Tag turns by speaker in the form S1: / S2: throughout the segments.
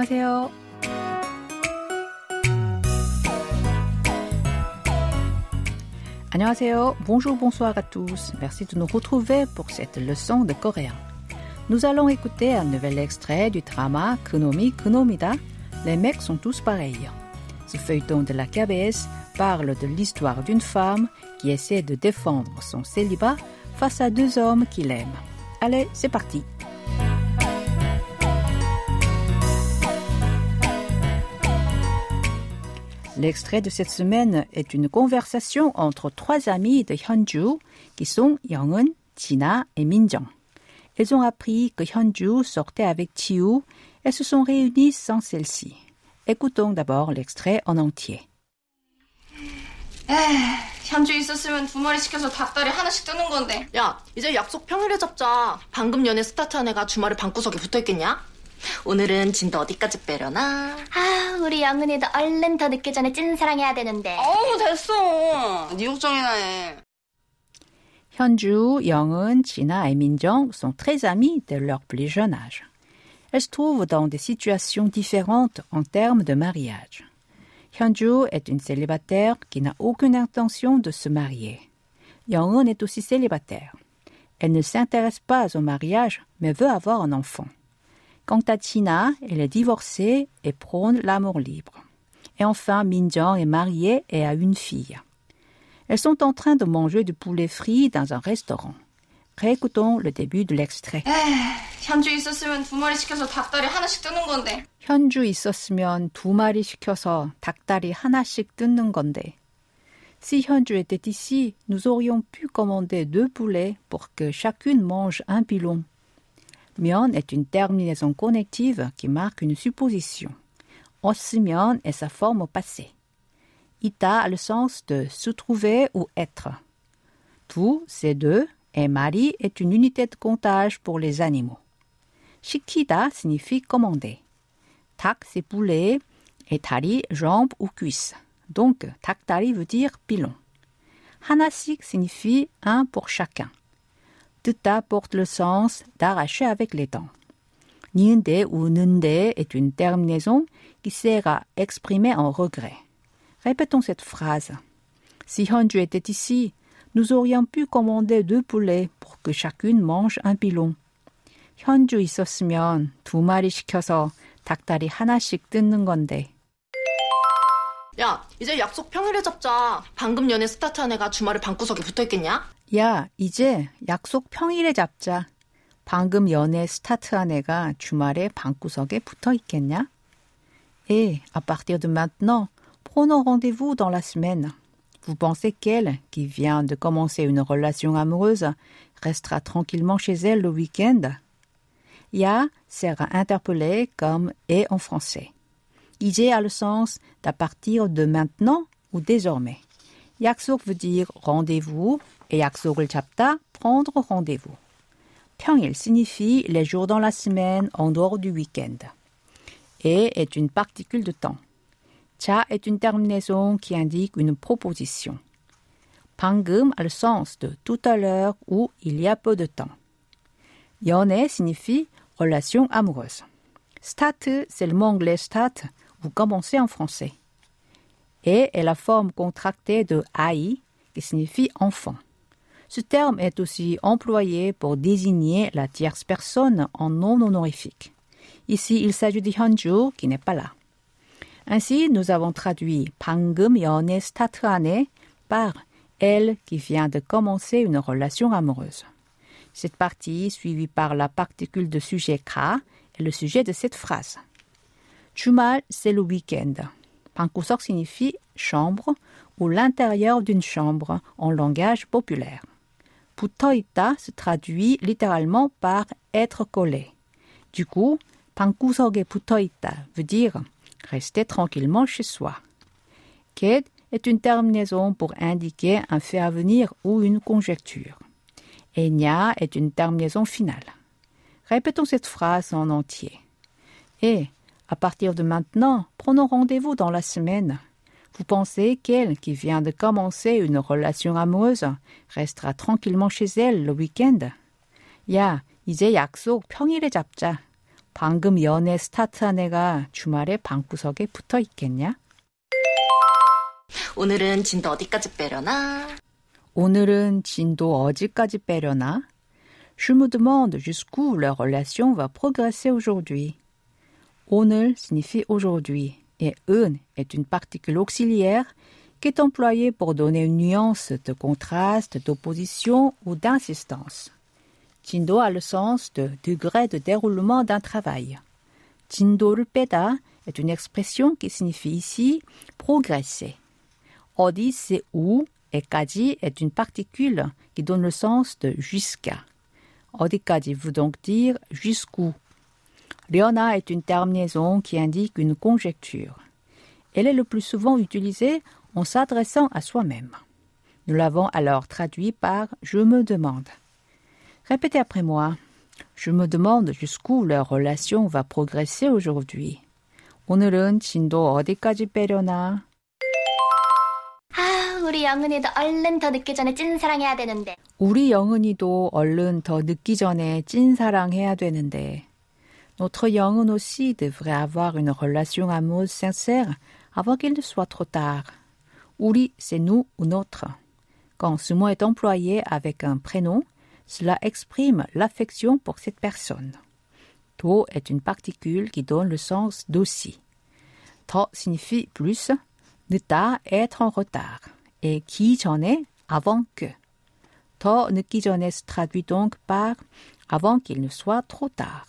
S1: 안녕하세요. Annyeonghaseyo, bonjour, bonsoir à tous. Merci de nous retrouver pour cette leçon de coréen. Nous allons écouter un nouvel extrait du drama Kunomi Kunomida. Les mecs sont tous pareils. Ce feuilleton de la KBS parle de l'histoire d'une femme qui essaie de défendre son célibat face à deux hommes qu'il aime. Allez, c'est parti. L'extrait de cette semaine est une conversation entre trois amis de Hyunju qui sont Youngun, Jina et Minjong. Ils ont appris que Hyunju sortait avec Chiu et se sont réunis sans celle-ci. Écoutons d'abord l'extrait en entier.
S2: 현주 있었으면 두 마리 시켜서 닭다리 하나씩 뜨는 건데.
S3: 야, 이제 약속 평일에 잡자. 방금 연애 스타트한 애가 주말에 방구석에 붙어 있겠냐? 오늘은 진도 어디까지 빼려나?
S4: 아, 우리 영은이도 얼른 더 늦기 전에 찐사랑해야 되는데.
S2: 어우 됐어. 네 걱정이나 해.
S1: Hyunju, Youngun, China et Minjong sont très amis de leur plus jeune âge. Elles se trouvent dans des situations différentes en termes de mariage. Hyunju est une célibataire qui n'a aucune intention de se marier. Youngun est aussi célibataire. Elle ne s'intéresse pas au mariage, mais veut avoir un enfant. Quant à China, elle est divorcée et prône l'amour libre. Et enfin, Minjong est mariée et a une fille. Elles sont en train de manger du poulet frit dans un restaurant. Réécoutons le début de l'extrait.
S2: 현주 있었으면 두 마리 시켜서 닭다리 하나씩 뜨는 건데.
S1: 현주 있었으면 두 마리 시켜서 닭다리 하나씩 뜯는 건데. Si Hyunju était ici, nous aurions pu commander deux poulets pour que chacune mange un pilon. Mion est une terminaison connective qui marque une supposition. os면 est sa forme au passé. Ita a le sens de se trouver ou être. Tout, c'est deux, et mari est une unité de comptage pour les animaux. Shikida signifie commander. Tak, c'est poulet, et tari, jambe ou cuisse. Donc, taktari veut dire pilon. Hanasik signifie un pour chacun. Tuta porte le sens d'arracher avec les dents. Ou nunde est une terminaison qui sert à exprimer un regret. Répétons cette phrase. Si Hyunju était ici, nous aurions pu commander deux poulets pour que chacune mange un pilon. 현주 있었으면 두 마리 시켜서 닭다리 하나씩 뜯는 건데.
S3: 야, 이제 약속 평일에 잡자. 방금 연애 스타트한 애가 주말에 방구석에 붙어 있겠냐?
S1: 야, 이제 약속 평일에 잡자. 방금 연애 스타트한 애가 주말에 방구석에 붙어 있겠냐? Et, à partir de maintenant, prenons rendez-vous dans la semaine. Vous pensez qu'elle, qui vient de commencer une relation amoureuse, restera tranquillement chez elle le week-end? Ya sert à interpeller comme et en français. 이제 a le sens d'à partir de maintenant ou désormais. 약속 veut dire rendez-vous et 약속을 잡다, prendre rendez-vous. 평일 signifie les jours dans la semaine en dehors du week-end. Et est une particule de temps. 자 est une terminaison qui indique une proposition. 방금 a le sens de tout à l'heure ou il y a peu de temps. 연애 signifie relation amoureuse. Start, c'est le mot anglais start, vous commencez en français. Et est la forme contractée de ai, qui signifie enfant. Ce terme est aussi employé pour désigner la tierce personne en non honorifique. Ici, il s'agit de Hyunju qui n'est pas là. Ainsi, nous avons traduit 방금 연애 스타트하네 par elle qui vient de commencer une relation amoureuse. Cette partie, suivie par la particule de sujet ka, est le sujet de cette phrase. 주말, c'est le week-end. Pankusok signifie chambre ou l'intérieur d'une chambre en langage populaire. Putoita se traduit littéralement par être collé. Du coup, Pankusoge putoita veut dire rester tranquillement chez soi. Ked est une terminaison pour indiquer un fait à venir ou une conjecture. Enya est une terminaison finale. Répétons cette phrase en entier. À partir de maintenant, prenons rendez-vous dans la semaine. Vous pensez qu'elle, qui vient de commencer une relation amoureuse, restera tranquillement chez elle le week-end? 야, 이제 약속 평일에 잡자. 방금 연애 스타트한 애가 주말에 방구석에 붙어 있겠냐?
S3: 오늘은 진도 어디까지 빼려나?
S1: 오늘은 진도 어디까지 빼려나? Je me demande jusqu'où leur relation va progresser aujourd'hui. 오늘 signifie aujourd'hui et un est une particule auxiliaire qui est employée pour donner une nuance de contraste, d'opposition ou d'insistance. 진도 a le sens de degré de déroulement d'un travail. 진도를 빼다 est une expression qui signifie ici progresser. 어디 c'est où et 까지 est une particule qui donne le sens de jusqu'à. 어디까지 veut donc dire jusqu'où. Riona est une terminaison qui indique une conjecture. Elle est le plus souvent utilisée en s'adressant à soi-même. Nous l'avons alors traduit par je me demande. Répétez après moi. Je me demande jusqu'où leur relation va progresser aujourd'hui. 오늘은 진도 어디까지 빼려나?
S4: 아, 우리 영은이도 얼른 더 늦기 전에 찐사랑해야 되는데.
S1: 우리 영은이도 얼른 더 늦기 전에 찐사랑해야 되는데. Notre Yangon aussi devrait avoir une relation amoureuse sincère avant qu'il ne soit trop tard. Uri, c'est nous ou notre. Quand ce mot est employé avec un prénom, cela exprime l'affection pour cette personne. To est une particule qui donne le sens d'aussi. To signifie plus, neta être en retard, et qui j'en est avant que. To ne se traduit donc par avant qu'il ne soit trop tard.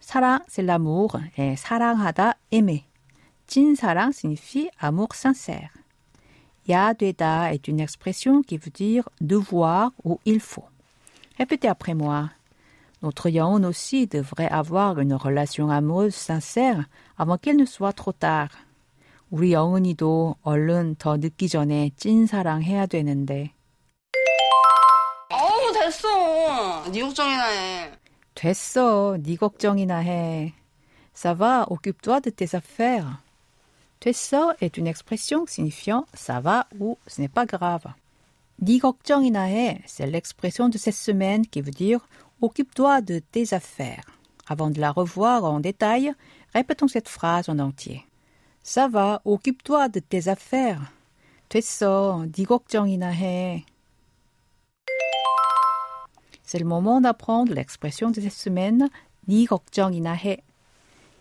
S1: 사랑 c'est l'amour et 사랑하다 aimer. 찐사랑 signifie amour sincère. 야 되다 est une expression qui veut dire devoir ou il faut. Répétez après moi. Notre yaon aussi devrait avoir une relation amoureuse sincère avant qu'il ne soit trop tard. 우리 영은이도 얼른 더 늦기 전에 찐사랑해야 되는데.
S2: 어우 됐어. 네 걱정이나 해.
S1: 됐어. 네 걱정이나 해. Ça va, occupe-toi de tes affaires. 됐어 est une expression signifiant ça va ou ce n'est pas grave. 네 걱정이나 해, c'est l'expression de cette semaine qui veut dire occupe-toi de tes affaires. Avant de la revoir en détail, répétons cette phrase en entier. Ça va, occupe-toi de tes affaires. 됐어, 네 걱정이나 해. C'est le moment d'apprendre l'expression de cette semaine, 네 걱정이나 해.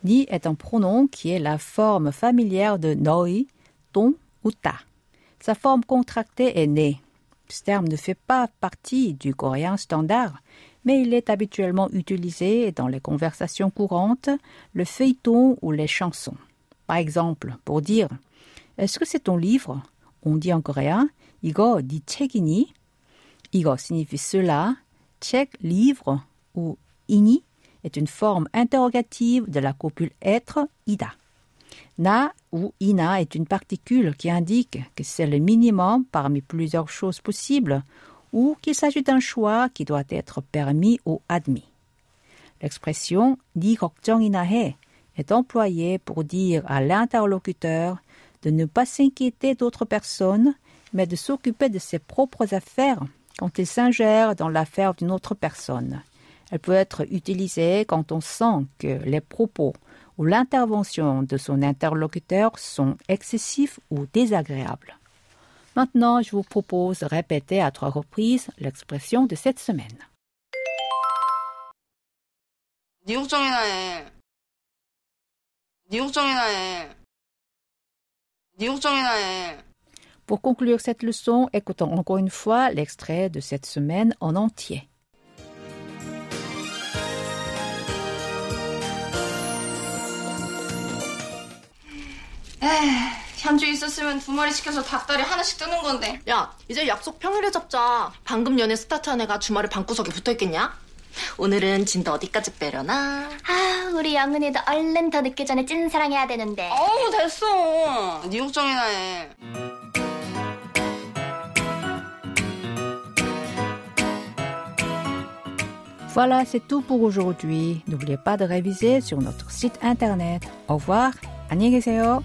S1: Ni est un pronom qui est la forme familière de noi, ton ou ta. Sa forme contractée est ne. Ce terme ne fait pas partie du coréen standard, mais il est habituellement utilisé dans les conversations courantes, le feuilleton ou les chansons. Par exemple, pour dire Est-ce que c'est ton livre On dit en coréen 이거 네 책이니 이거 signifie cela, tchèque livre ou ini est une forme interrogative de la copule être ida. Na ou ina est une particule qui indique que c'est le minimum parmi plusieurs choses possibles ou qu'il s'agit d'un choix qui doit être permis ou admis. L'expression ni 걱정 inahe est employée pour dire à l'interlocuteur de ne pas s'inquiéter d'autres personnes, mais de s'occuper de ses propres affaires quand il s'ingère dans l'affaire d'une autre personne. Elle peut être utilisée quand on sent que les propos ou l'intervention de son interlocuteur sont excessifs ou désagréables. Maintenant, je vous propose de répéter à trois reprises l'expression de cette semaine.
S2: 네 걱정이나 해. 네 걱정이나 해. 네 걱정이나 해.
S1: Pour conclure cette leçon, écoutons encore une fois l'extrait de cette semaine en entier.
S2: 현주 있었으면 두 마리 시켜서 닭다리 하나씩 뜨는 건데.
S3: 야, 이제 약속 평일에 잡자. 방금 연애 스타트한 애가 주말에 방구석에 붙어 있겠냐? 오늘은 진도 어디까지 빼려나?
S4: 아, 우리 영은이도 얼른 더 늦기 전에 찐사랑해야 되는데.
S2: 어우 됐어. 네 걱정이나 해.
S1: Voilà, c'est tout pour aujourd'hui. N'oubliez pas de réviser sur notre site internet. Au revoir. 안녕히 계세요.